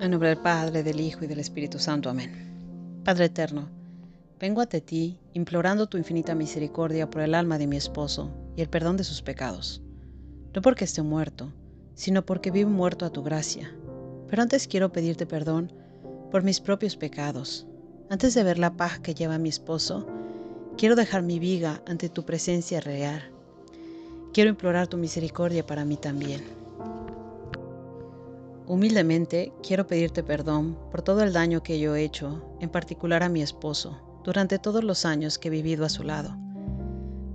En nombre del Padre, del Hijo y del Espíritu Santo. Amén. Padre eterno, vengo ante ti implorando tu infinita misericordia por el alma de mi esposo y el perdón de sus pecados. No porque esté muerto, sino porque vivo muerto a tu gracia. Pero antes quiero pedirte perdón por mis propios pecados. Antes de ver la paz que lleva mi esposo, quiero dejar mi viga ante tu presencia real. Quiero implorar tu misericordia para mí también. Humildemente quiero pedirte perdón por todo el daño que yo he hecho, en particular a mi esposo, durante todos los años que he vivido a su lado.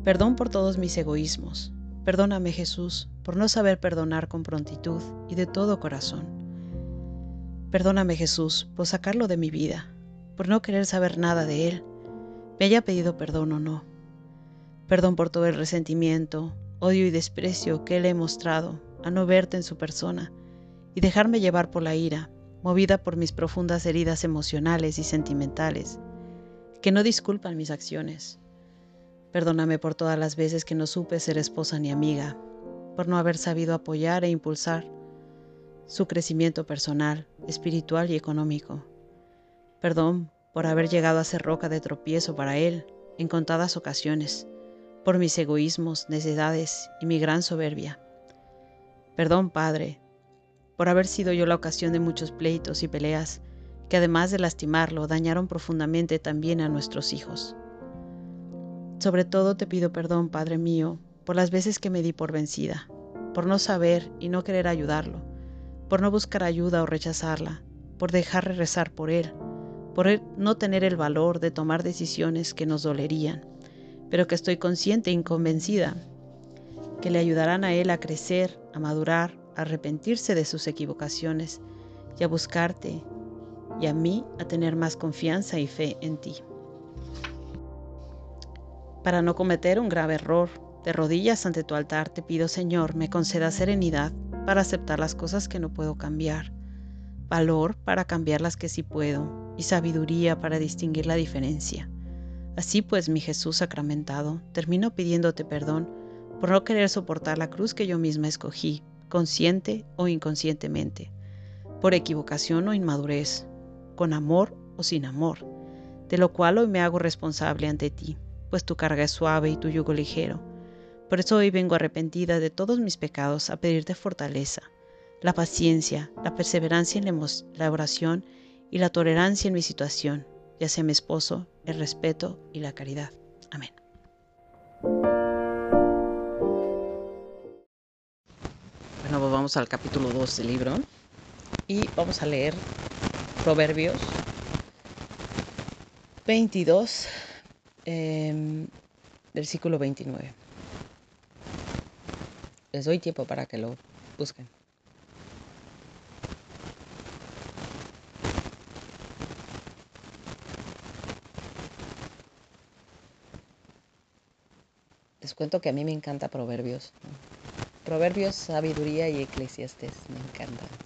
Perdón por todos mis egoísmos. Perdóname Jesús por no saber perdonar con prontitud y de todo corazón. Perdóname Jesús por sacarlo de mi vida, por no querer saber nada de él, me haya pedido perdón o no. Perdón por todo el resentimiento, odio y desprecio que él he mostrado a no verte en su persona y dejarme llevar por la ira, movida por mis profundas heridas emocionales y sentimentales, que no disculpan mis acciones. Perdóname por todas las veces que no supe ser esposa ni amiga, por no haber sabido apoyar e impulsar su crecimiento personal, espiritual y económico. Perdón por haber llegado a ser roca de tropiezo para él en contadas ocasiones, por mis egoísmos, necedades y mi gran soberbia. Perdón, Padre, por haber sido yo la ocasión de muchos pleitos y peleas que además de lastimarlo dañaron profundamente también a nuestros hijos. Sobre todo te pido perdón, Padre mío, por las veces que me di por vencida, por no saber y no querer ayudarlo, por no buscar ayuda o rechazarla, por dejar rezar por él, por no tener el valor de tomar decisiones que nos dolerían, pero que estoy consciente e inconvencida que le ayudarán a él a crecer, a madurar, arrepentirse de sus equivocaciones y a buscarte y a mí a tener más confianza y fe en ti. Para no cometer un grave error, de rodillas ante tu altar te pido Señor me conceda serenidad para aceptar las cosas que no puedo cambiar, valor para cambiar las que sí puedo y sabiduría para distinguir la diferencia. Así pues, mi Jesús sacramentado, termino pidiéndote perdón por no querer soportar la cruz que yo misma escogí consciente o inconscientemente, por equivocación o inmadurez, con amor o sin amor, de lo cual hoy me hago responsable ante ti, pues tu carga es suave y tu yugo ligero. Por eso hoy vengo arrepentida de todos mis pecados a pedirte fortaleza, la paciencia, la perseverancia en la oración y la tolerancia en mi situación, ya sea mi esposo, el respeto y la caridad. Amén. Vamos al capítulo 2 del libro y vamos a leer Proverbios 22, em, versículo 29. Les doy tiempo para que lo busquen. Les cuento que a mí me encanta Proverbios. Proverbios, sabiduría y eclesiastes. Me encantan.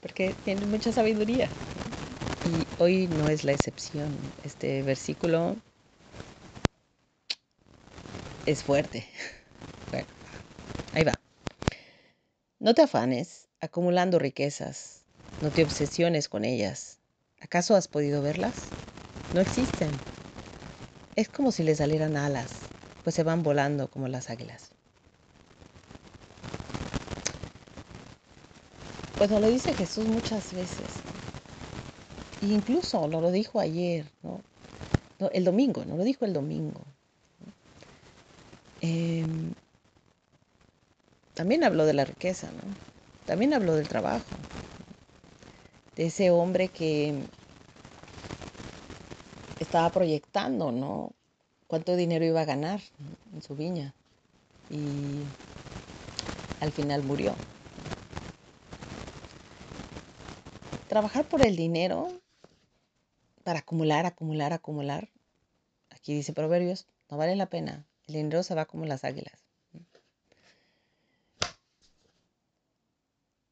Porque tienen mucha sabiduría. Y hoy no es la excepción. Este versículo es fuerte. Bueno, ahí va. No te afanes acumulando riquezas. No te obsesiones con ellas. ¿Acaso has podido verlas? No existen. Es como si les salieran alas, pues se van volando como las águilas. Pues lo dice Jesús muchas veces. E incluso nos lo dijo ayer, ¿no? el domingo, nos lo dijo el domingo. Em, también habló de la riqueza, ¿no? También habló del trabajo, de ese hombre que estaba proyectando, ¿no? Cuánto dinero iba a ganar en su viña. Y al final murió. Trabajar por el dinero, para acumular, acumular, acumular, aquí dice Proverbios, no vale la pena. El dinero se va como las águilas.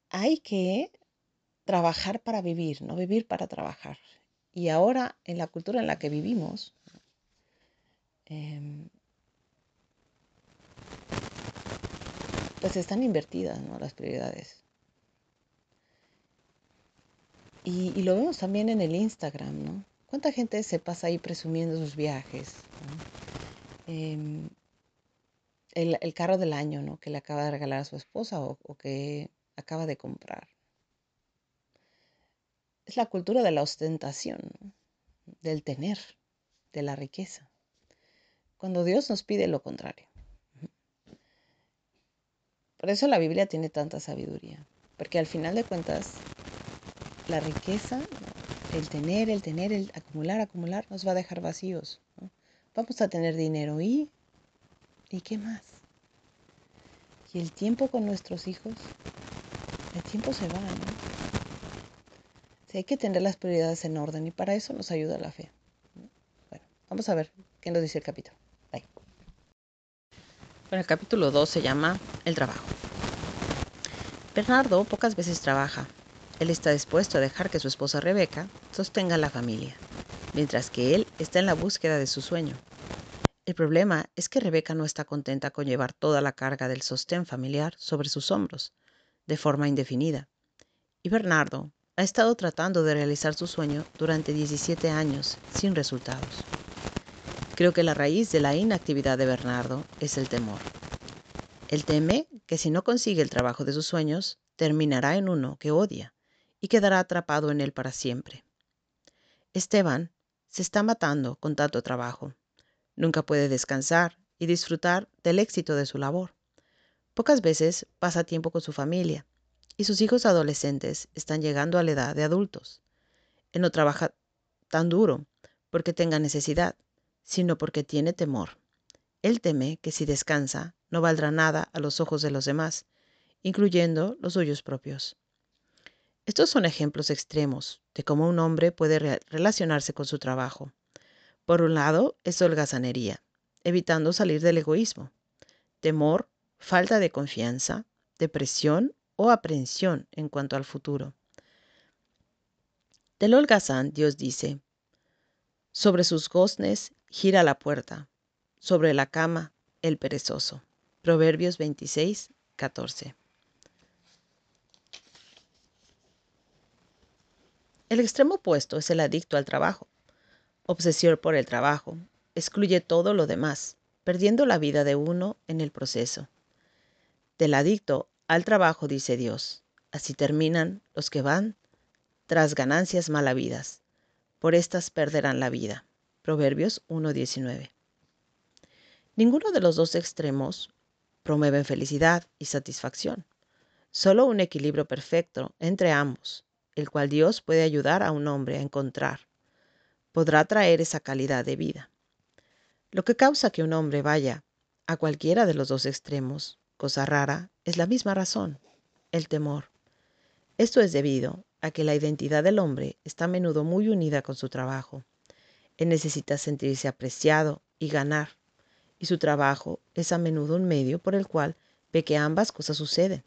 Hay que trabajar para vivir, no vivir para trabajar. Y ahora, en la cultura en la que vivimos, em, pues están invertidas las prioridades. Y, lo vemos también en el Instagram, ¿no? ¿Cuánta gente se pasa ahí presumiendo sus viajes? Em, el, carro del año, ¿no? Que le acaba de regalar a su esposa o, o que acaba de comprar. Es la cultura de la ostentación, del tener, de la riqueza. Cuando Dios nos pide lo contrario. Por eso la Biblia tiene tanta sabiduría, porque al final de cuentas, la riqueza, el tener, el tener, el acumular, acumular, nos va a dejar vacíos. Vamos a tener dinero y, ¿y qué más? Y el tiempo con nuestros hijos, el tiempo se va, ¿no? hay que tener las prioridades en orden y para eso nos ayuda la fe. Bueno, vamos a ver qué nos dice el capítulo. Bye. Bueno, el capítulo 2 se llama El trabajo. Bernardo pocas veces trabaja. Él está dispuesto a dejar que su esposa Rebeca sostenga la familia, mientras que él está en la búsqueda de su sueño. El problema es que Rebeca no está contenta con llevar toda la carga del sostén familiar sobre sus hombros, de forma indefinida. Y Bernardo ha estado tratando de realizar su sueño durante 17 años sin resultados. Creo que la raíz de la inactividad de Bernardo es el temor. Él teme que si no consigue el trabajo de sus sueños, terminará en uno que odia y quedará atrapado en él para siempre. Esteban se está matando con tanto trabajo. Nunca puede descansar y disfrutar del éxito de su labor. Pocas veces pasa tiempo con su familia y sus hijos adolescentes están llegando a la edad de adultos. Él no trabaja tan duro porque tenga necesidad, sino porque tiene temor. Él teme que si descansa no valdrá nada a los ojos de los demás, incluyendo los suyos propios. Estos son ejemplos extremos de cómo un hombre puede relacionarse con su trabajo. Por un lado, es holgazanería, evitando salir del egoísmo. Temor, falta de confianza, depresión o aprensión en cuanto al futuro. Del holgazán Dios dice, sobre sus goznes gira la puerta, sobre la cama el perezoso. Proverbios 26, 14. El extremo opuesto es el adicto al trabajo. Obsesión por el trabajo. Excluye todo lo demás, perdiendo la vida de uno en el proceso. Del adicto al trabajo, dice Dios. Así terminan los que van tras ganancias malavidas. Por estas perderán la vida. Proverbios 1.19. Ninguno de los dos extremos promueve felicidad y satisfacción. Solo un equilibrio perfecto entre ambos, el cual Dios puede ayudar a un hombre a encontrar, podrá traer esa calidad de vida. Lo que causa que un hombre vaya a cualquiera de los dos extremos cosa rara, es la misma razón, el temor. Esto es debido a que la identidad del hombre está a menudo muy unida con su trabajo. Él necesita sentirse apreciado y ganar, y su trabajo es a menudo un medio por el cual ve que ambas cosas suceden.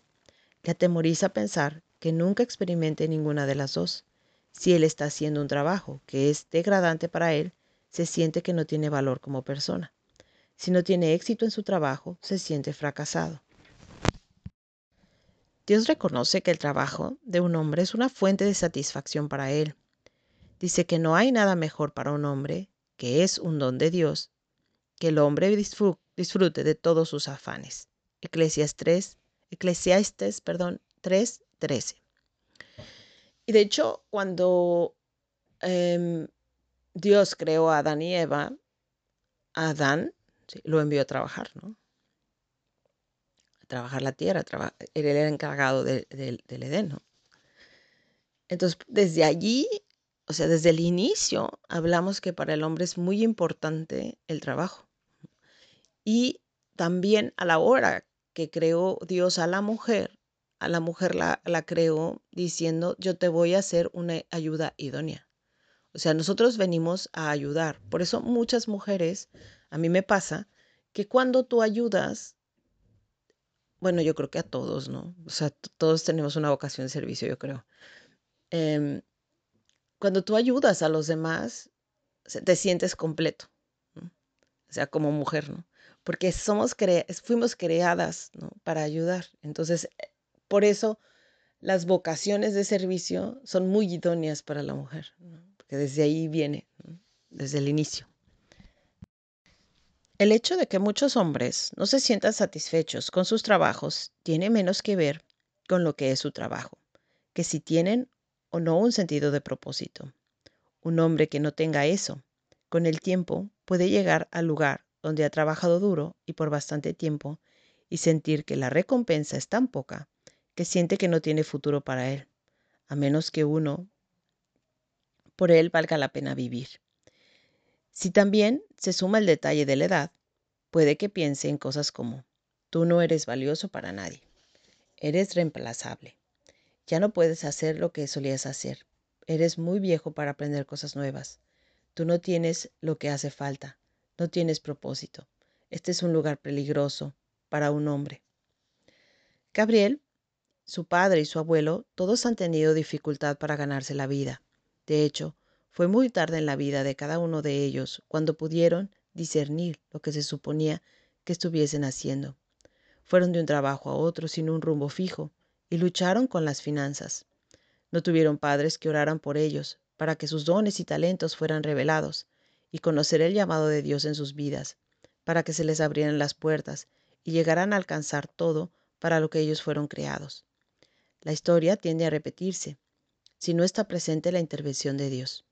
Le atemoriza pensar que nunca experimente ninguna de las dos. Si él está haciendo un trabajo que es degradante para él, se siente que no tiene valor como persona. Si no tiene éxito en su trabajo, se siente fracasado. Dios reconoce que el trabajo de un hombre es una fuente de satisfacción para él. Dice que no hay nada mejor para un hombre, que es un don de Dios, que el hombre disfrute de todos sus afanes. Eclesiastes 3, Eclesiastes, perdón, 3, 13. Y de hecho, cuando em, Dios creó a Adán y Eva, Adán lo envió a trabajar, ¿no? trabajar la tierra, él era encargado del Edén, ¿no? Entonces, desde allí, o sea, desde el inicio, hablamos que para el hombre es muy importante el trabajo. Y también a la hora que creó Dios a la mujer, a la mujer la, la creó diciendo, yo te voy a hacer una ayuda idónea. O sea, nosotros venimos a ayudar. Por eso muchas mujeres, a mí me pasa, que cuando tú ayudas, bueno, yo creo que a todos, ¿no? O sea, todos tenemos una vocación de servicio, yo creo. Em, cuando tú ayudas a los demás, te sientes completo, o sea, como mujer, ¿no? Porque somos fuimos creadas ¿no? para ayudar. Entonces, por eso las vocaciones de servicio son muy idóneas para la mujer, porque desde ahí viene, desde el inicio. El hecho de que muchos hombres no se sientan satisfechos con sus trabajos tiene menos que ver con lo que es su trabajo, que si tienen o no un sentido de propósito. Un hombre que no tenga eso, con el tiempo puede llegar al lugar donde ha trabajado duro y por bastante tiempo y sentir que la recompensa es tan poca que siente que no tiene futuro para él, a menos que uno por él valga la pena vivir. Si también se suma el detalle de la edad, puede que piense en cosas como, tú no eres valioso para nadie, eres reemplazable, ya no puedes hacer lo que solías hacer, eres muy viejo para aprender cosas nuevas, tú no tienes lo que hace falta, no tienes propósito, este es un lugar peligroso para un hombre. Gabriel su padre y su abuelo todos han tenido dificultad para ganarse la vida. De hecho, fue muy tarde en la vida de cada uno de ellos cuando pudieron discernir lo que se suponía que estuviesen haciendo. Fueron de un trabajo a otro sin un rumbo fijo y lucharon con las finanzas. No tuvieron padres que oraran por ellos para que sus dones y talentos fueran revelados y conocer el llamado de Dios en sus vidas, para que se les abrieran las puertas y llegaran a alcanzar todo para lo que ellos fueron creados. La historia tiende a repetirse si no está presente la intervención de Dios.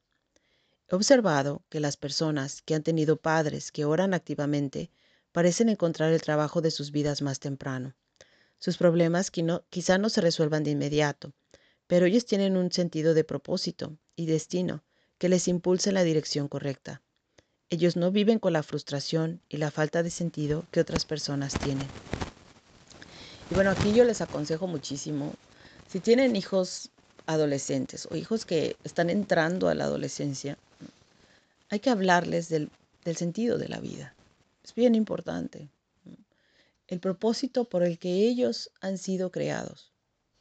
He observado que las personas que han tenido padres que oran activamente parecen encontrar el trabajo de sus vidas más temprano. Sus problemas quizá no se resuelvan de inmediato, pero ellos tienen un sentido de propósito y destino que les impulsa en la dirección correcta. Ellos no viven con la frustración y la falta de sentido que otras personas tienen. Y bueno, aquí yo les aconsejo muchísimo si tienen hijos adolescentes o hijos que están entrando a la adolescencia, hay que hablarles del, sentido de la vida. Es bien importante. El propósito por el que ellos han sido creados.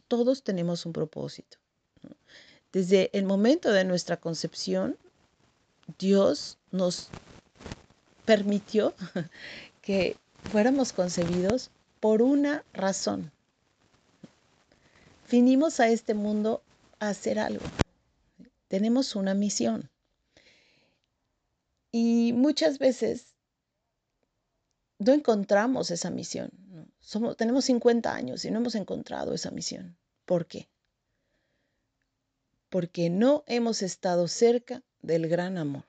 Todos tenemos un propósito. Desde el momento de nuestra concepción, Dios nos permitió que fuéramos concebidos por una razón. Vinimos a este mundo a hacer algo. Tenemos una misión. Y muchas veces no encontramos esa misión. Somos, tenemos 50 años y no hemos encontrado esa misión. ¿Por qué? Porque no hemos estado cerca del gran amor.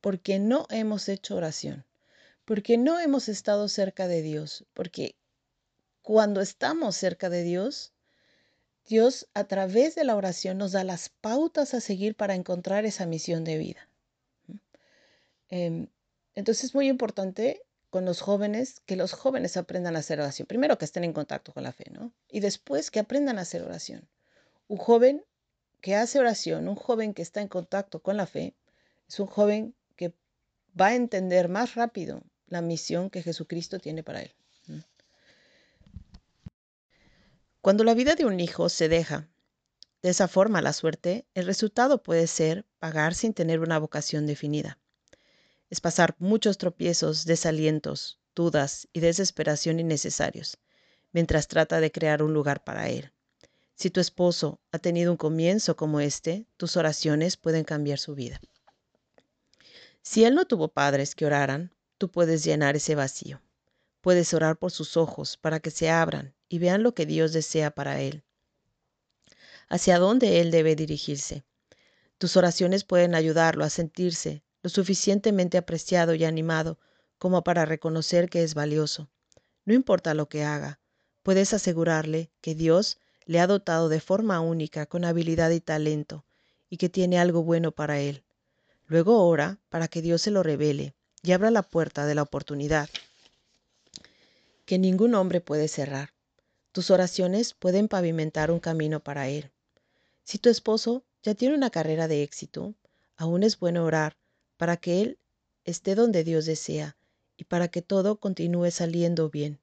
Porque no hemos hecho oración. Porque no hemos estado cerca de Dios. Porque cuando estamos cerca de Dios, Dios a través de la oración nos da las pautas a seguir para encontrar esa misión de vida. Em, entonces es muy importante con los jóvenes que los jóvenes aprendan a hacer oración. Primero que estén en contacto con la fe, ¿no? Y después que aprendan a hacer oración. Un joven que hace oración, un joven que está en contacto con la fe, es un joven que va a entender más rápido la misión que Jesucristo tiene para él. Cuando la vida de un hijo se deja de esa forma la suerte, el resultado puede ser pagar sin tener una vocación definida. Es pasar muchos tropiezos, desalientos, dudas y desesperación innecesarios, mientras trata de crear un lugar para él. Si tu esposo ha tenido un comienzo como este, tus oraciones pueden cambiar su vida. Si él no tuvo padres que oraran, tú puedes llenar ese vacío. Puedes orar por sus ojos para que se abran y vean lo que Dios desea para él, hacia dónde él debe dirigirse. Tus oraciones pueden ayudarlo a sentirse lo suficientemente apreciado y animado como para reconocer que es valioso. No importa lo que haga, puedes asegurarle que Dios le ha dotado de forma única con habilidad y talento y que tiene algo bueno para él. Luego ora para que Dios se lo revele y abra la puerta de la oportunidad que ningún hombre puede cerrar. Tus oraciones pueden pavimentar un camino para Él. Si tu esposo ya tiene una carrera de éxito, aún es bueno orar para que Él esté donde Dios desea y para que todo continúe saliendo bien.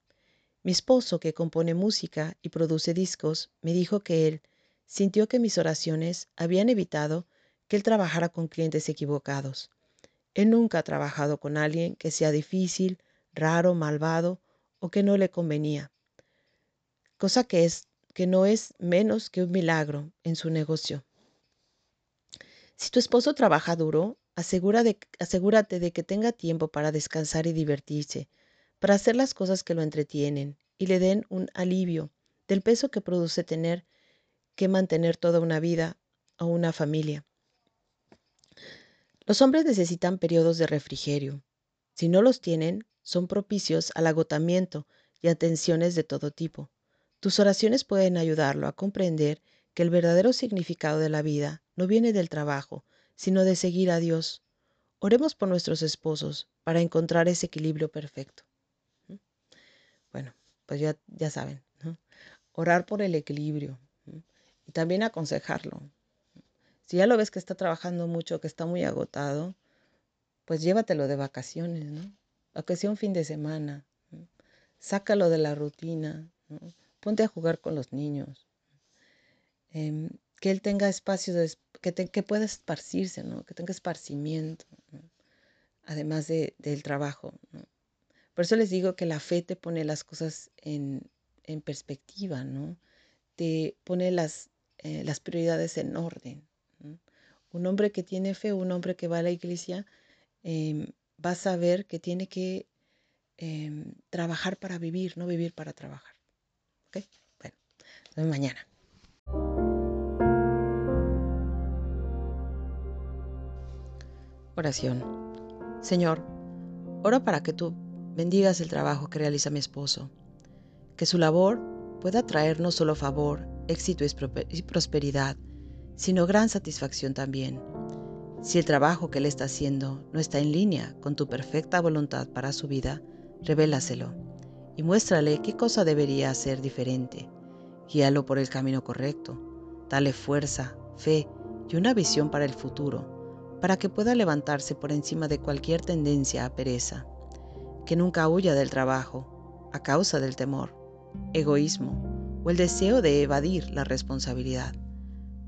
Mi esposo, que compone música y produce discos, me dijo que él sintió que mis oraciones habían evitado que él trabajara con clientes equivocados. Él nunca ha trabajado con alguien que sea difícil, raro, malvado o que no le convenía cosa que es que no es menos que un milagro en su negocio. Si tu esposo trabaja duro, asegúrate de que tenga tiempo para descansar y divertirse, para hacer las cosas que lo entretienen y le den un alivio del peso que produce tener que mantener toda una vida o una familia. Los hombres necesitan periodos de refrigerio. Si no los tienen, son propicios al agotamiento y a tensiones de todo tipo. Tus oraciones pueden ayudarlo a comprender que el verdadero significado de la vida no viene del trabajo, sino de seguir a Dios. Oremos por nuestros esposos para encontrar ese equilibrio perfecto. Bueno, pues ya, ya saben, orar por el equilibrio y también aconsejarlo. Si ya lo ves que está trabajando mucho, que está muy agotado, pues llévatelo de vacaciones, ¿no? Aunque sea un fin de semana. Sácalo de la rutina. Ponte a jugar con los niños. Em, que él tenga espacio, que, que, pueda esparcirse, ¿no? Que tenga esparcimiento, además de, del trabajo. Por eso les digo que la fe te pone las cosas en, en perspectiva, ¿no? Te pone las, eh, las prioridades en orden. Un hombre que tiene fe, un hombre que va a la iglesia, eh, va a saber que tiene que em, trabajar para vivir, no vivir para trabajar. ¿Ok? Bueno, nos mañana. Oración. Señor, oro para que tú bendigas el trabajo que realiza mi esposo, que su labor pueda traer no solo favor, éxito y prosperidad, sino gran satisfacción también. Si el trabajo que él está haciendo no está en línea con tu perfecta voluntad para su vida, revélaselo y muéstrale qué cosa debería hacer diferente. Guíalo por el camino correcto. Dale fuerza, fe y una visión para el futuro, para que pueda levantarse por encima de cualquier tendencia a pereza. Que nunca huya del trabajo a causa del temor, egoísmo o el deseo de evadir la responsabilidad.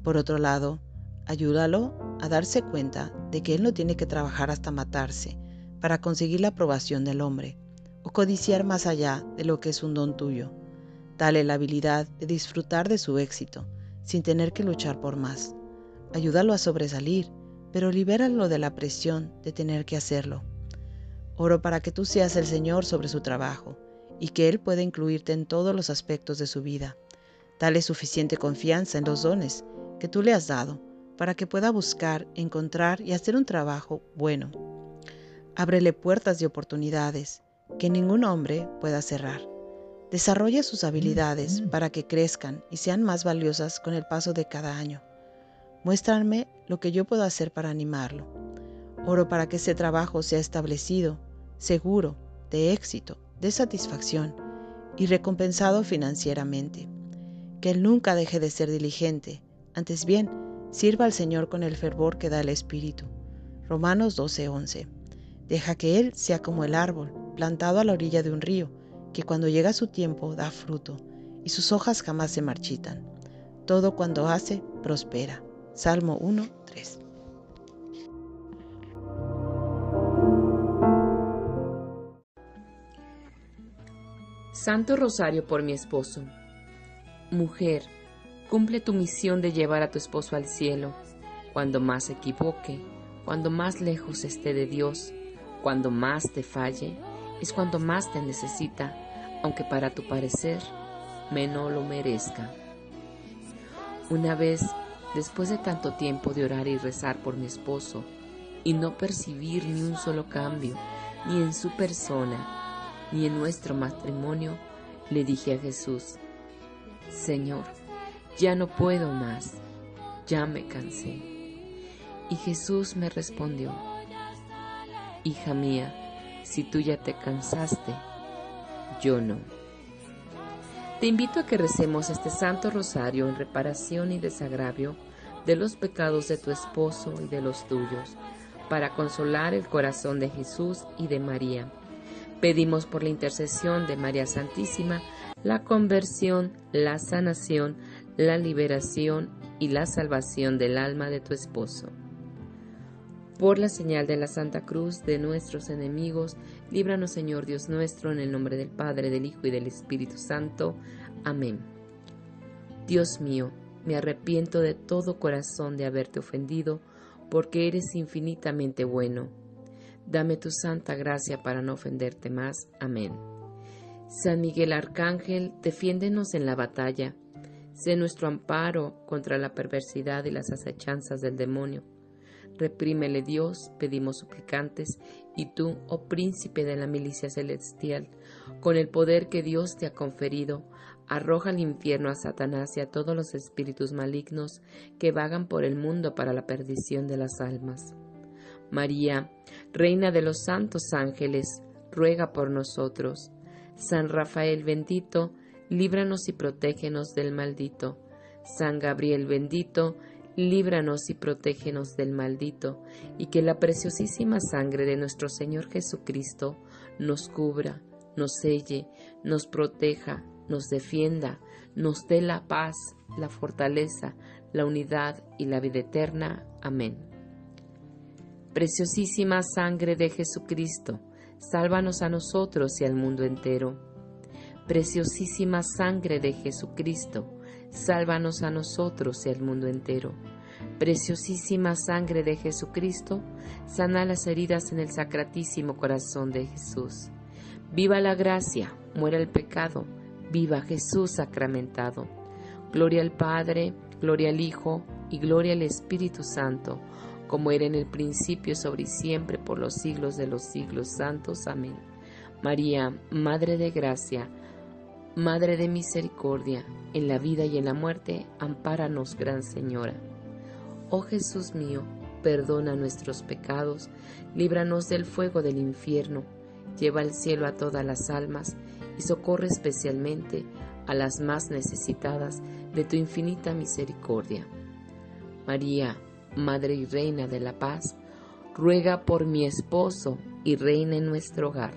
Por otro lado, ayúdalo a darse cuenta de que él no tiene que trabajar hasta matarse para conseguir la aprobación del hombre o codiciar más allá de lo que es un don tuyo. Dale la habilidad de disfrutar de su éxito sin tener que luchar por más. Ayúdalo a sobresalir, pero libéralo de la presión de tener que hacerlo. Oro para que tú seas el Señor sobre su trabajo y que Él pueda incluirte en todos los aspectos de su vida. Dale suficiente confianza en los dones que tú le has dado para que pueda buscar, encontrar y hacer un trabajo bueno. Ábrele puertas de oportunidades que ningún hombre pueda cerrar. Desarrolla sus habilidades para que crezcan y sean más valiosas con el paso de cada año. Muéstrame lo que yo puedo hacer para animarlo. Oro para que ese trabajo sea establecido, seguro, de éxito, de satisfacción y recompensado financieramente. Que él nunca deje de ser diligente, antes bien, sirva al Señor con el fervor que da el Espíritu. Romanos 12:11. Deja que Él sea como el árbol, plantado a la orilla de un río, que cuando llega su tiempo da fruto, y sus hojas jamás se marchitan. Todo cuando hace, prospera. Salmo 1:3. Santo Rosario por mi esposo. Mujer, Cumple tu misión de llevar a tu esposo al cielo, cuando más se equivoque, cuando más lejos esté de Dios, cuando más te falle, es cuando más te necesita, aunque para tu parecer menos lo merezca. Una vez, después de tanto tiempo de orar y rezar por mi esposo, y no percibir ni un solo cambio, ni en su persona, ni en nuestro matrimonio, le dije a Jesús, Señor, ya no puedo más, ya me cansé. Y Jesús me respondió, Hija mía, si tú ya te cansaste, yo no. Te invito a que recemos este Santo Rosario en reparación y desagravio de los pecados de tu esposo y de los tuyos, para consolar el corazón de Jesús y de María. Pedimos por la intercesión de María Santísima la conversión, la sanación, la liberación y la salvación del alma de tu esposo. Por la señal de la Santa Cruz de nuestros enemigos, líbranos Señor Dios nuestro, en el nombre del Padre, del Hijo y del Espíritu Santo. Amén. Dios mío, me arrepiento de todo corazón de haberte ofendido, porque eres infinitamente bueno. Dame tu santa gracia para no ofenderte más. Amén. San Miguel Arcángel, defiéndenos en la batalla. Sé nuestro amparo contra la perversidad y las acechanzas del demonio. Reprímele Dios, pedimos suplicantes, y tú, oh príncipe de la milicia celestial, con el poder que Dios te ha conferido, arroja al infierno a Satanás y a todos los espíritus malignos que vagan por el mundo para la perdición de las almas. María, Reina de los santos ángeles, ruega por nosotros. San Rafael bendito, líbranos y protégenos del maldito. San Gabriel bendito, líbranos y protégenos del maldito, y que la preciosísima sangre de nuestro Señor Jesucristo nos cubra, nos selle, nos proteja, nos defienda, nos dé la paz, la fortaleza, la unidad y la vida eterna. Amén. Preciosísima sangre de Jesucristo, sálvanos a nosotros y al mundo entero. Preciosísima sangre de Jesucristo, sálvanos a nosotros y al mundo entero. Preciosísima sangre de Jesucristo, sana las heridas en el sacratísimo corazón de Jesús. Viva la gracia, muera el pecado, Viva Jesús sacramentado. Gloria al Padre, gloria al Hijo y gloria al Espíritu Santo, como era en el principio, sobre y siempre, por los siglos de los siglos santos. Amén. María, Madre de Gracia, Madre de Misericordia, en la vida y en la muerte, ampáranos, Gran Señora. Oh Jesús mío, perdona nuestros pecados, líbranos del fuego del infierno, lleva al cielo a todas las almas, y socorre especialmente a las más necesitadas de tu infinita misericordia. María, Madre y Reina de la Paz, ruega por mi esposo y reina en nuestro hogar.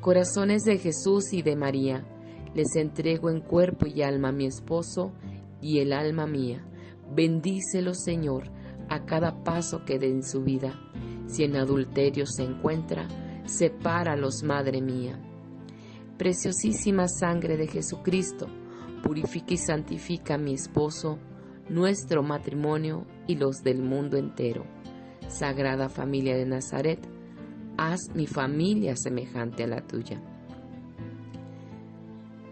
Corazones de Jesús y de María, les entrego en cuerpo y alma a mi esposo y el alma mía. Bendícelo, Señor, a cada paso que dé en su vida. Si en adulterio se encuentra, sepáralos, Madre mía preciosísima sangre de Jesucristo, purifica y santifica a mi esposo, nuestro matrimonio y los del mundo entero. Sagrada familia de Nazaret, haz mi familia semejante a la tuya.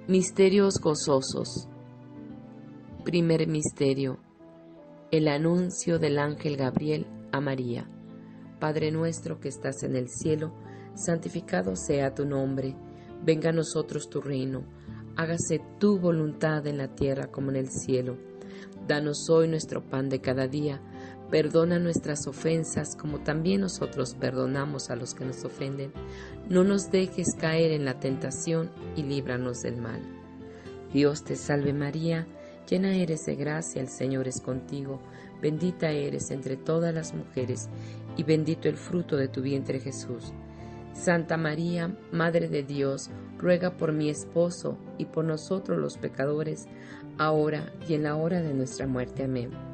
Misterios gozosos. Primer misterio. El anuncio del ángel Gabriel a María. Padre nuestro que estás en el cielo, santificado sea tu nombre Venga a nosotros tu reino, hágase tu voluntad en la tierra como en el cielo. Danos hoy nuestro pan de cada día, perdona nuestras ofensas como también nosotros perdonamos a los que nos ofenden. No nos dejes caer en la tentación y líbranos del mal. Dios te salve María, llena eres de gracia, el Señor es contigo, bendita eres entre todas las mujeres y bendito el fruto de tu vientre Jesús. Santa María, Madre de Dios, ruega por mi esposo y por nosotros los pecadores, ahora y en la hora de nuestra muerte. Amén.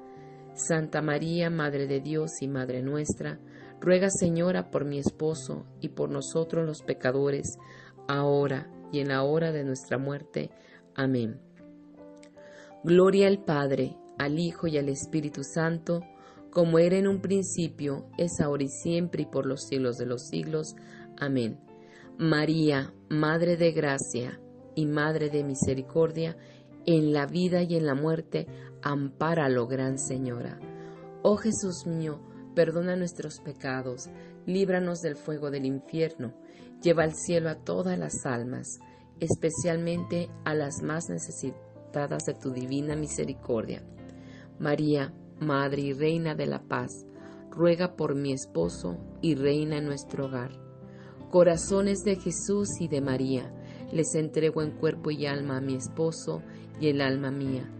Santa María, Madre de Dios y Madre nuestra, ruega Señora por mi esposo y por nosotros los pecadores, ahora y en la hora de nuestra muerte. Amén. Gloria al Padre, al Hijo y al Espíritu Santo, como era en un principio, es ahora y siempre y por los siglos de los siglos. Amén. María, Madre de Gracia y Madre de Misericordia, en la vida y en la muerte, ampáralo, Gran Señora. Oh Jesús mío, perdona nuestros pecados, líbranos del fuego del infierno, lleva al cielo a todas las almas, especialmente a las más necesitadas de tu divina misericordia. María, Madre y Reina de la Paz, ruega por mi esposo y reina en nuestro hogar Corazones de Jesús y de María, les entrego en cuerpo y alma a mi esposo y el alma mía.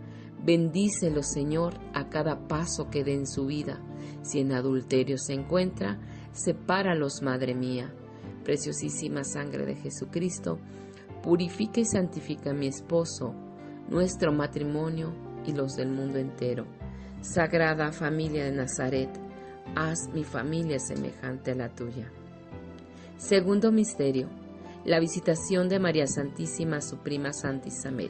Bendícelo, Señor, a cada paso que dé en su vida. Si en adulterio se encuentra, sepáralos, Madre mía. Preciosísima sangre de Jesucristo, purifica y santifica a mi esposo, nuestro matrimonio y los del mundo entero. Sagrada familia de Nazaret, haz mi familia semejante a la tuya. Segundo misterio, la visitación de María Santísima a su prima Santa Isabel.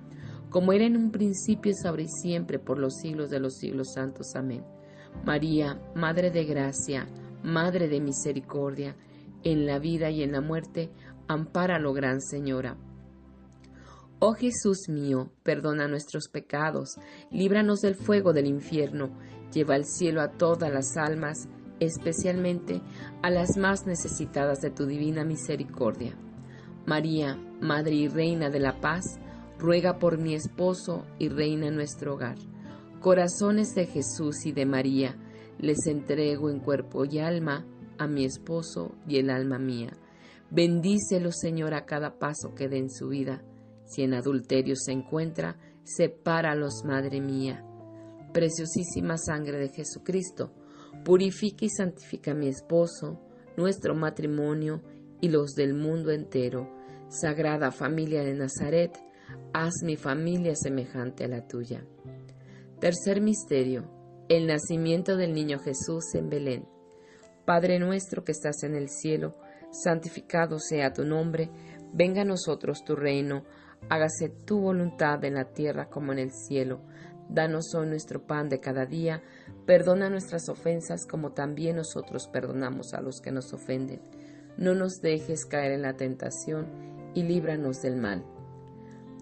como era en un principio, es ahora y siempre, por los siglos de los siglos santos. Amén. María, Madre de Gracia, Madre de Misericordia, en la vida y en la muerte, ampáralo, Gran Señora. Oh Jesús mío, perdona nuestros pecados, líbranos del fuego del infierno, lleva al cielo a todas las almas, especialmente a las más necesitadas de tu divina misericordia. María, Madre y Reina de la Paz, ruega por mi esposo y reina en nuestro hogar. Corazones de Jesús y de María, les entrego en cuerpo y alma a mi esposo y el alma mía. Bendícelo, Señor, a cada paso que dé en su vida si en adulterio se encuentra, sepáralos, Madre mía. Preciosísima sangre de Jesucristo, purifica y santifica a mi esposo, nuestro matrimonio y los del mundo entero. Sagrada familia de Nazaret, haz mi familia semejante a la tuya. Tercer misterio, el nacimiento del niño Jesús en Belén. Padre nuestro que estás en el cielo, santificado sea tu nombre, venga a nosotros tu reino, hágase tu voluntad en la tierra como en el cielo. Danos hoy nuestro pan de cada día, perdona nuestras ofensas como también nosotros perdonamos a los que nos ofenden. No nos dejes caer en la tentación y líbranos del mal.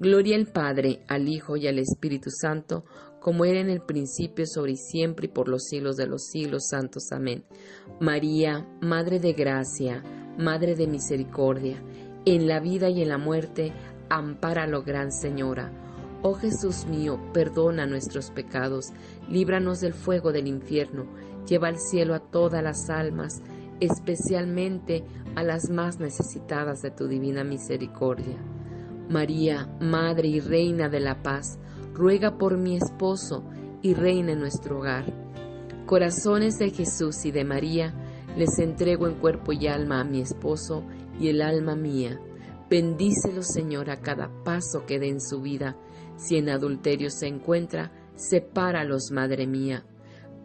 Gloria al Padre, al Hijo y al Espíritu Santo, como era en el principio, sobre y siempre, y por los siglos de los siglos santos. Amén. María, Madre de Gracia, Madre de Misericordia, en la vida y en la muerte, ampáralo, Gran Señora Oh Jesús mío, perdona nuestros pecados, líbranos del fuego del infierno, lleva al cielo a todas las almas, especialmente a las más necesitadas de tu divina misericordia. María, Madre y Reina de la paz, ruega por mi esposo y reina en nuestro hogar. Corazones de Jesús y de María, les entrego en cuerpo y alma a mi esposo y el alma mía. Bendícelo, Señor, a cada paso que dé en su vida si en adulterio se encuentra, sepáralos, Madre mía.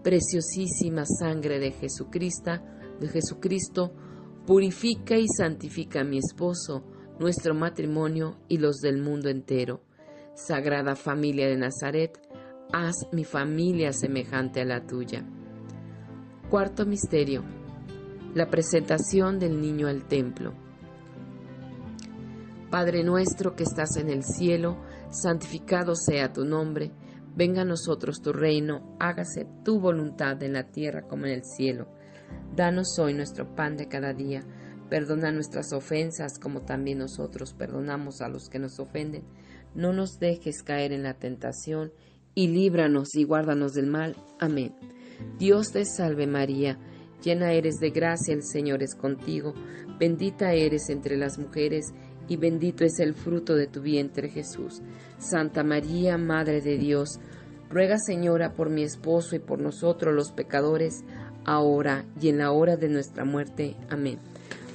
Preciosísima sangre de Jesucristo, de Jesucristo, purifica y santifica a mi esposo, nuestro matrimonio y los del mundo entero. Sagrada familia de Nazaret, haz mi familia semejante a la tuya. Cuarto misterio. La presentación del niño al templo. Padre nuestro que estás en el cielo, santificado sea tu nombre, venga a nosotros tu reino, hágase tu voluntad en la tierra como en el cielo. Danos hoy nuestro pan de cada día, perdona nuestras ofensas como también nosotros perdonamos a los que nos ofenden. No nos dejes caer en la tentación y líbranos y guárdanos del mal. Amén. Dios te salve María, llena eres de gracia, el Señor es contigo, bendita eres entre las mujeres, y bendito es el fruto de tu vientre Jesús. Santa María, Madre de Dios, ruega Señora por mi esposo y por nosotros los pecadores, ahora y en la hora de nuestra muerte. Amén.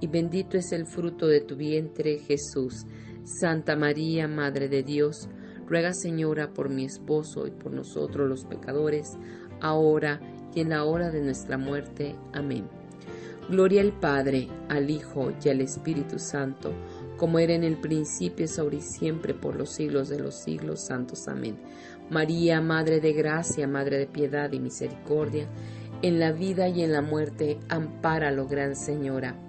y bendito es el fruto de tu vientre, Jesús. Santa María, Madre de Dios, ruega Señora por mi esposo y por nosotros los pecadores, ahora y en la hora de nuestra muerte. Amén. Gloria al Padre, al Hijo y al Espíritu Santo, como era en el principio, es ahora y siempre, por los siglos de los siglos. Santos. Amén. María, Madre de Gracia, Madre de Piedad y Misericordia, en la vida y en la muerte, ampáralo, Gran Señora.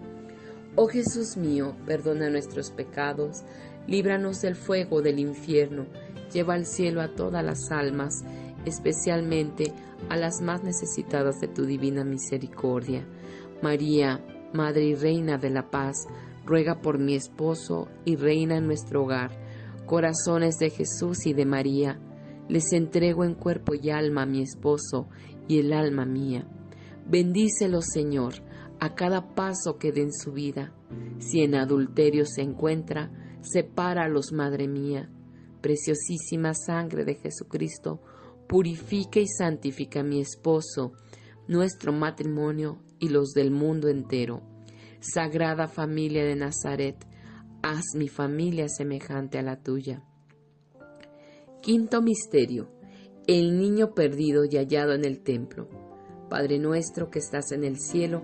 Oh Jesús mío, perdona nuestros pecados, líbranos del fuego del infierno, lleva al cielo a todas las almas, especialmente a las más necesitadas de tu divina misericordia. María, Madre y Reina de la Paz, ruega por mi esposo y reina en nuestro hogar. Corazones de Jesús y de María, les entrego en cuerpo y alma a mi esposo y el alma mía. Bendícelo, Señor, a cada paso que dé en su vida. Si en adulterio se encuentra, sepáralos, Madre mía. Preciosísima sangre de Jesucristo, purifica y santifica a mi esposo, nuestro matrimonio y los del mundo entero. Sagrada familia de Nazaret, haz mi familia semejante a la tuya. Quinto misterio. El niño perdido y hallado en el templo. Padre nuestro que estás en el cielo,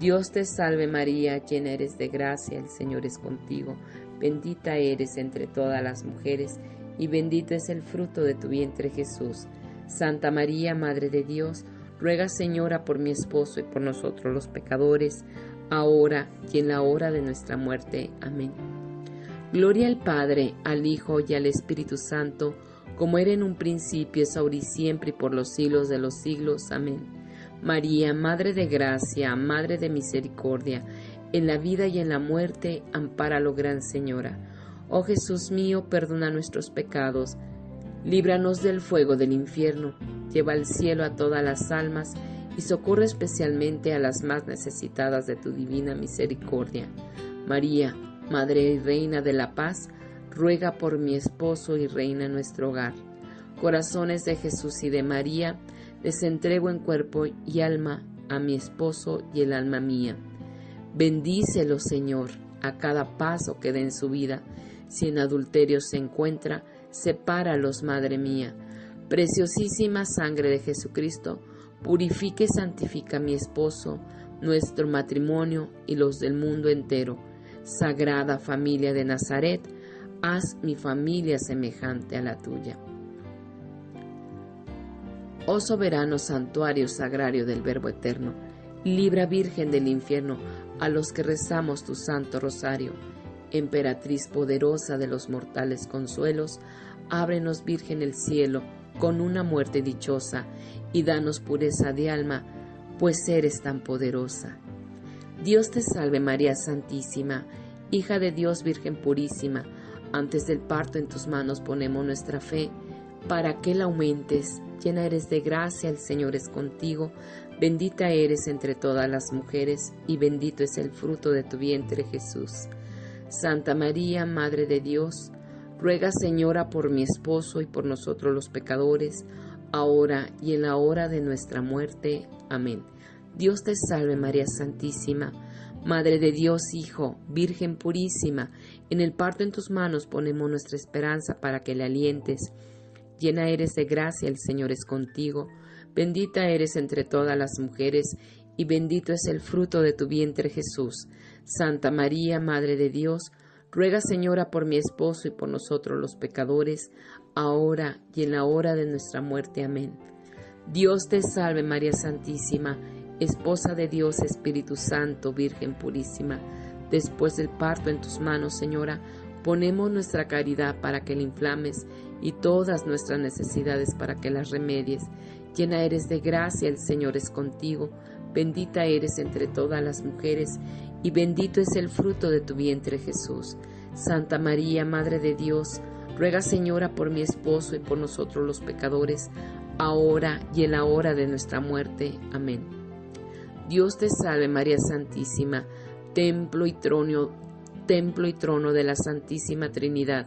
Dios te salve María, llena eres de gracia, el Señor es contigo, bendita eres entre todas las mujeres, y bendito es el fruto de tu vientre Jesús. Santa María, Madre de Dios, ruega Señora por mi esposo y por nosotros los pecadores, ahora y en la hora de nuestra muerte. Amén. Gloria al Padre, al Hijo y al Espíritu Santo, como era en un principio, es ahora y siempre y por los siglos de los siglos. Amén. María, Madre de Gracia, Madre de Misericordia, en la vida y en la muerte, ampáralo, Gran Señora. Oh Jesús mío, perdona nuestros pecados, líbranos del fuego del infierno, lleva al cielo a todas las almas y socorre especialmente a las más necesitadas de tu divina misericordia. María, Madre y Reina de la Paz, ruega por mi esposo y reina nuestro hogar. Corazones de Jesús y de María, les entrego en cuerpo y alma a mi esposo y el alma mía. Bendícelo, Señor, a cada paso que dé en su vida. Si en adulterio se encuentra, sepáralos, Madre mía. Preciosísima sangre de Jesucristo, purifique y santifica a mi esposo, nuestro matrimonio y los del mundo entero. Sagrada familia de Nazaret, haz mi familia semejante a la tuya. Oh soberano santuario sagrario del Verbo Eterno, libra Virgen del infierno a los que rezamos tu santo rosario. Emperatriz poderosa de los mortales consuelos, ábrenos Virgen el cielo con una muerte dichosa y danos pureza de alma, pues eres tan poderosa. Dios te salve María Santísima, hija de Dios Virgen purísima, antes del parto en tus manos ponemos nuestra fe, para que la aumentes llena eres de gracia, el Señor es contigo, bendita eres entre todas las mujeres, y bendito es el fruto de tu vientre Jesús. Santa María, Madre de Dios, ruega Señora por mi esposo y por nosotros los pecadores, ahora y en la hora de nuestra muerte. Amén. Dios te salve María Santísima, Madre de Dios Hijo, Virgen purísima, en el parto en tus manos ponemos nuestra esperanza para que le alientes Llena eres de gracia, el Señor es contigo. Bendita eres entre todas las mujeres, y bendito es el fruto de tu vientre Jesús. Santa María, Madre de Dios, ruega Señora por mi esposo y por nosotros los pecadores, ahora y en la hora de nuestra muerte. Amén. Dios te salve María Santísima, Esposa de Dios Espíritu Santo, Virgen purísima. Después del parto en tus manos, Señora, ponemos nuestra caridad para que la inflames y todas nuestras necesidades para que las remedies. Llena eres de gracia, el Señor es contigo, bendita eres entre todas las mujeres, y bendito es el fruto de tu vientre Jesús. Santa María, Madre de Dios, ruega Señora por mi esposo y por nosotros los pecadores, ahora y en la hora de nuestra muerte. Amén. Dios te salve María Santísima, templo y trono, templo y trono de la Santísima Trinidad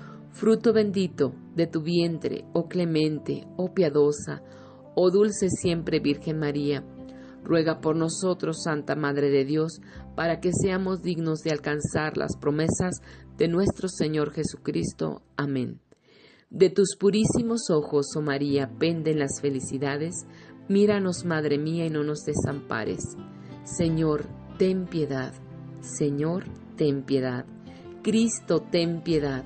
fruto bendito de tu vientre, oh clemente, oh piadosa, oh dulce siempre Virgen María. Ruega por nosotros, Santa Madre de Dios, para que seamos dignos de alcanzar las promesas de nuestro Señor Jesucristo. Amén. De tus purísimos ojos, oh María, penden las felicidades. Míranos, Madre mía, y no nos desampares. Señor, ten piedad. Señor, ten piedad. Cristo, ten piedad.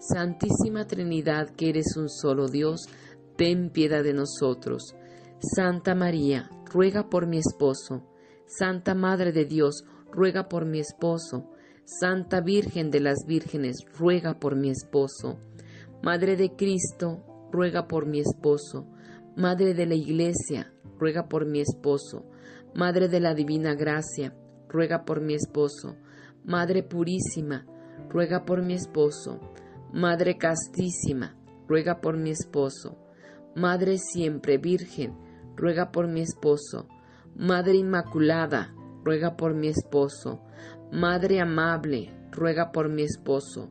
Santísima Trinidad, que eres un solo Dios, ten piedad de nosotros. Santa María, ruega por mi esposo. Santa Madre de Dios, ruega por mi esposo. Santa Virgen de las Vírgenes, ruega por mi esposo. Madre de Cristo, ruega por mi esposo. Madre de la Iglesia, ruega por mi esposo. Madre de la Divina Gracia, ruega por mi esposo. Madre Purísima, ruega por mi esposo. Madre Castísima, ruega por mi esposo. Madre Siempre Virgen, ruega por mi esposo. Madre Inmaculada, ruega por mi esposo. Madre Amable, ruega por mi esposo.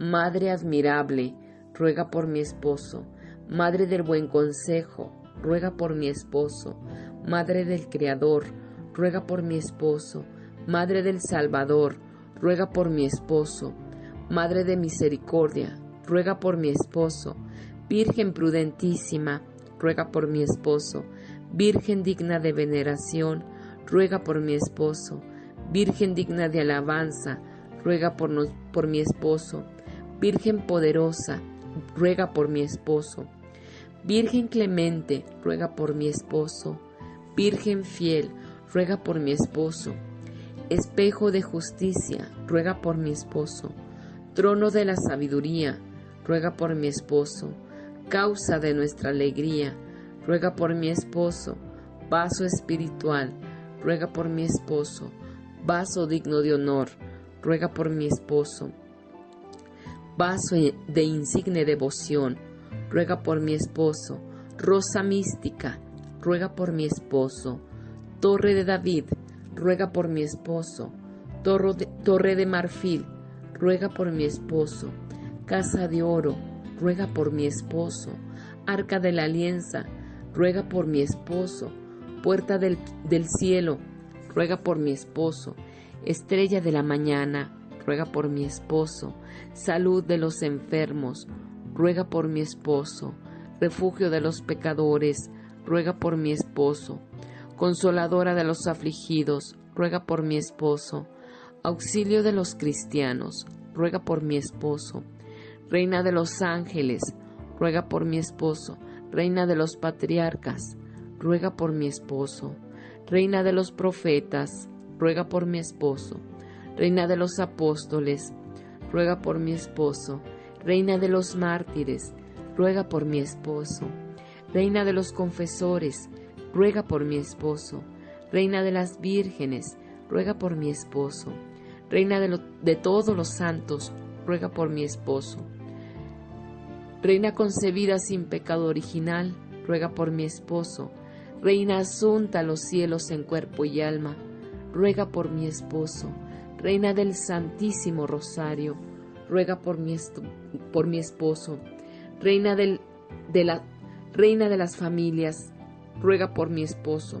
Madre Admirable, ruega por mi esposo. Madre del buen consejo, ruega por mi esposo. Madre del Creador, ruega por mi esposo. Madre del Salvador, ruega por mi esposo. Madre de misericordia, ruega por mi esposo. Virgen prudentísima, ruega por mi esposo. Virgen digna de veneración, ruega por mi esposo. Virgen digna de alabanza, ruega por, por mi esposo. Virgen poderosa, ruega por mi esposo. Virgen clemente, ruega por mi esposo. Virgen fiel, ruega por mi esposo. Espejo de justicia, ruega por mi esposo. Trono de la sabiduría, ruega por mi esposo. Causa de nuestra alegría, ruega por mi esposo. Vaso espiritual, ruega por mi esposo. Vaso digno de honor, ruega por mi esposo vaso de insigne devoción, ruega por mi esposo, rosa mística, ruega por mi esposo, torre de David, ruega por mi esposo, torre de marfil, ruega por mi esposo, casa de oro, ruega por mi esposo, arca de la alianza, ruega por mi esposo, puerta del, del cielo, ruega por mi esposo, estrella de la mañana, ruega por mi esposo, salud de los enfermos, ruega por mi esposo, refugio de los pecadores, ruega por mi esposo, consoladora de los afligidos, ruega por mi esposo, auxilio de los cristianos, ruega por mi esposo, reina de los ángeles, ruega por mi esposo, reina de los patriarcas, ruega por mi esposo, reina de los profetas, ruega por mi esposo, Reina de los apóstoles, ruega por mi esposo. Reina de los mártires, ruega por mi esposo. Reina de los confesores, ruega por mi esposo. Reina de las vírgenes, ruega por mi esposo. Reina de, de todos los santos, ruega por mi esposo. Reina concebida sin pecado original, ruega por mi esposo. Reina asunta a los cielos en cuerpo y alma, ruega por mi esposo. Reina del Santísimo Rosario, ruega por mi, por mi esposo. Reina, del, de la, Reina de las familias, ruega por mi esposo.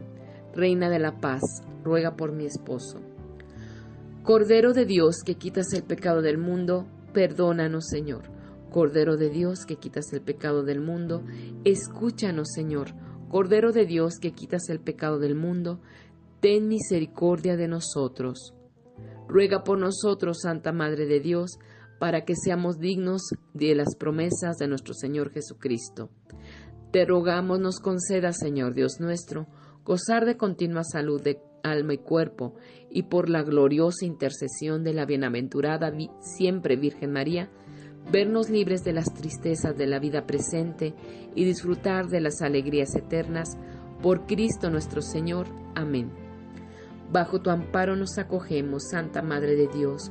Reina de la paz, ruega por mi esposo. Cordero de Dios que quitas el pecado del mundo, perdónanos Señor. Cordero de Dios que quitas el pecado del mundo, escúchanos Señor. Cordero de Dios que quitas el pecado del mundo, ten misericordia de nosotros. Ruega por nosotros, Santa Madre de Dios, para que seamos dignos de las promesas de nuestro Señor Jesucristo. Te rogamos nos conceda, Señor Dios nuestro, gozar de continua salud de alma y cuerpo, y por la gloriosa intercesión de la bienaventurada siempre Virgen María, vernos libres de las tristezas de la vida presente y disfrutar de las alegrías eternas, por Cristo nuestro Señor. Amén. Bajo tu amparo nos acogemos, Santa Madre de Dios.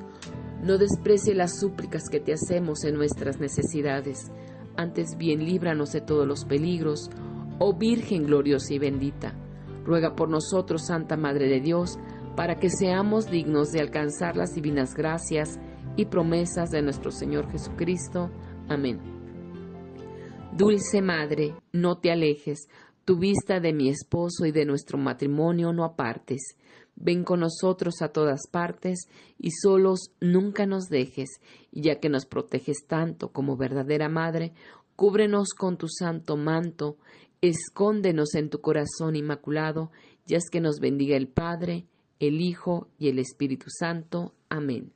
No desprecie las súplicas que te hacemos en nuestras necesidades, antes bien líbranos de todos los peligros, oh Virgen gloriosa y bendita. Ruega por nosotros, Santa Madre de Dios, para que seamos dignos de alcanzar las divinas gracias y promesas de nuestro Señor Jesucristo. Amén. Dulce Madre, no te alejes, tu vista de mi esposo y de nuestro matrimonio no apartes. Ven con nosotros a todas partes y solos nunca nos dejes, ya que nos proteges tanto como verdadera Madre, cúbrenos con tu santo manto, escóndenos en tu corazón inmaculado, y haz que nos bendiga el Padre, el Hijo y el Espíritu Santo. Amén.